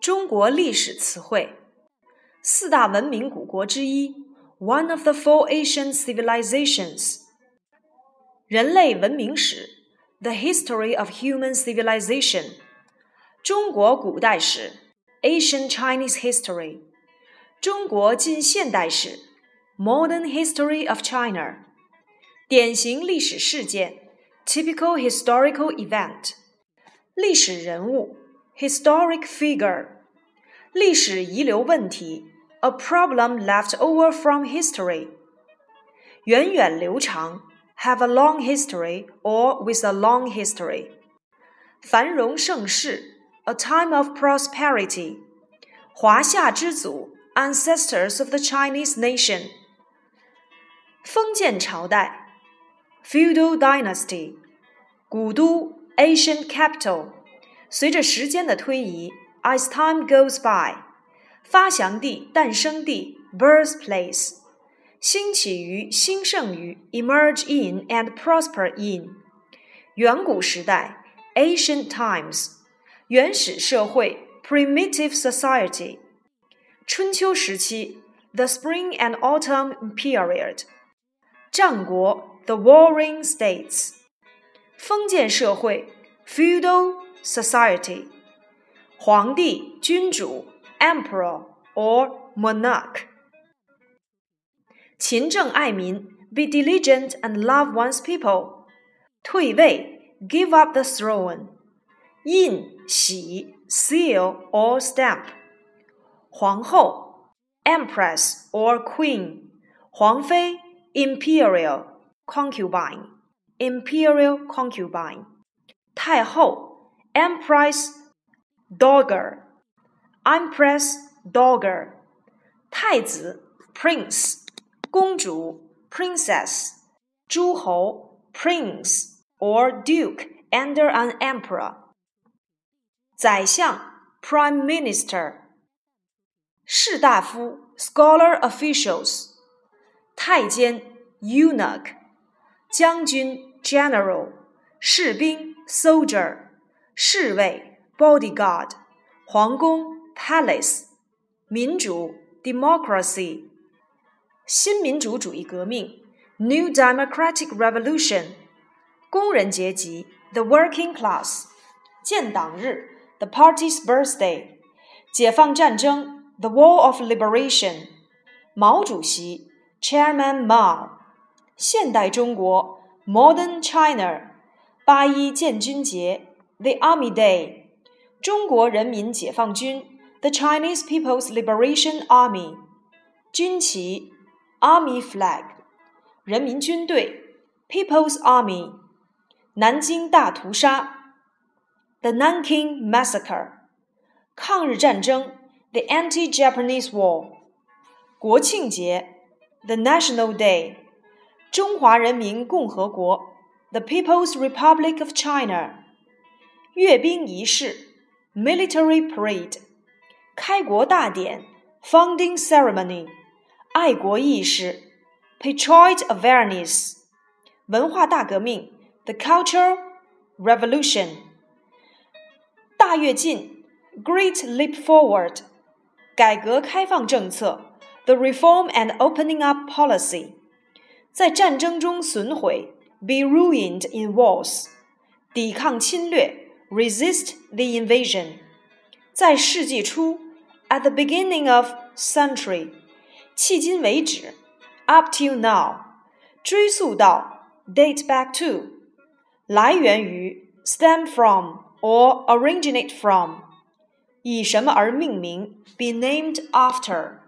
中国历史词汇，四大文明古国之一，one of the four Asian civilizations。人类文明史，the history of human civilization。中国古代史，Asian Chinese history。中国近现代史，modern history of China。典型历史事件，typical historical event。历史人物。historic figure， 历史遗留问题，a problem left over from history，源远流长，have a long history or with a long history，繁荣盛世，a time of prosperity，华夏之祖，ancestors of the Chinese nation，封建朝代，feudal dynasty，古都，ancient capital。随着时间的推移 ，as time goes by，发祥地、诞生地 （birthplace），兴起于、兴盛于 （emerge in and prosper in），远古时代 （ancient times），原始社会 （primitive society），春秋时期 （the spring and autumn period），战国 （the warring states），封建社会 （feudal）。society， 皇帝、君主 emperor or monarch。勤政爱民 be diligent and love one's people。退位 give up the throne。印玺 seal or stamp。皇后 empress or queen。皇妃 imperial concubine imperial concubine。太后 Empress Dowager. Empress Dowager. 太子 Prince. 公主 Princess. 诸侯 Prince or Duke under an emperor. 宰相 Prime Minister. 士大夫 Scholar officials. 太监 Eunuch. 将军 General. 士兵 Soldier. 侍卫 bodyguard，皇宫 palace，民主 democracy，新民主主义革命 new democratic revolution，工人阶级 the working class，建党日 the party's birthday，解放战争 the war of liberation，毛主席 chairman Mao，现代中国 modern China，八一建军节。The Army Day， 中国人民解放军，The Chinese People's Liberation Army，军旗，Army Flag，人民军队，People's Army，南京大屠杀，The Nanking Massacre，抗日战争，The Anti-Japanese War，国庆节，The National Day，中华人民共和国，The People's Republic of China。阅兵仪式 （military parade）、开国大典 （founding ceremony）、爱国意识 （patriot awareness）、文化大革命 （the Cultural Revolution）、大跃进 （Great Leap Forward）、改革开放政策 （the Reform and Opening Up Policy）、在战争中损毁 （be ruined in wars）、抵抗侵略。 resist the invasion。在世纪初，at the beginning of century，迄今为止，up till now，追溯到，date back to，来源于，stem from or originate from，以什么而命名，be named after。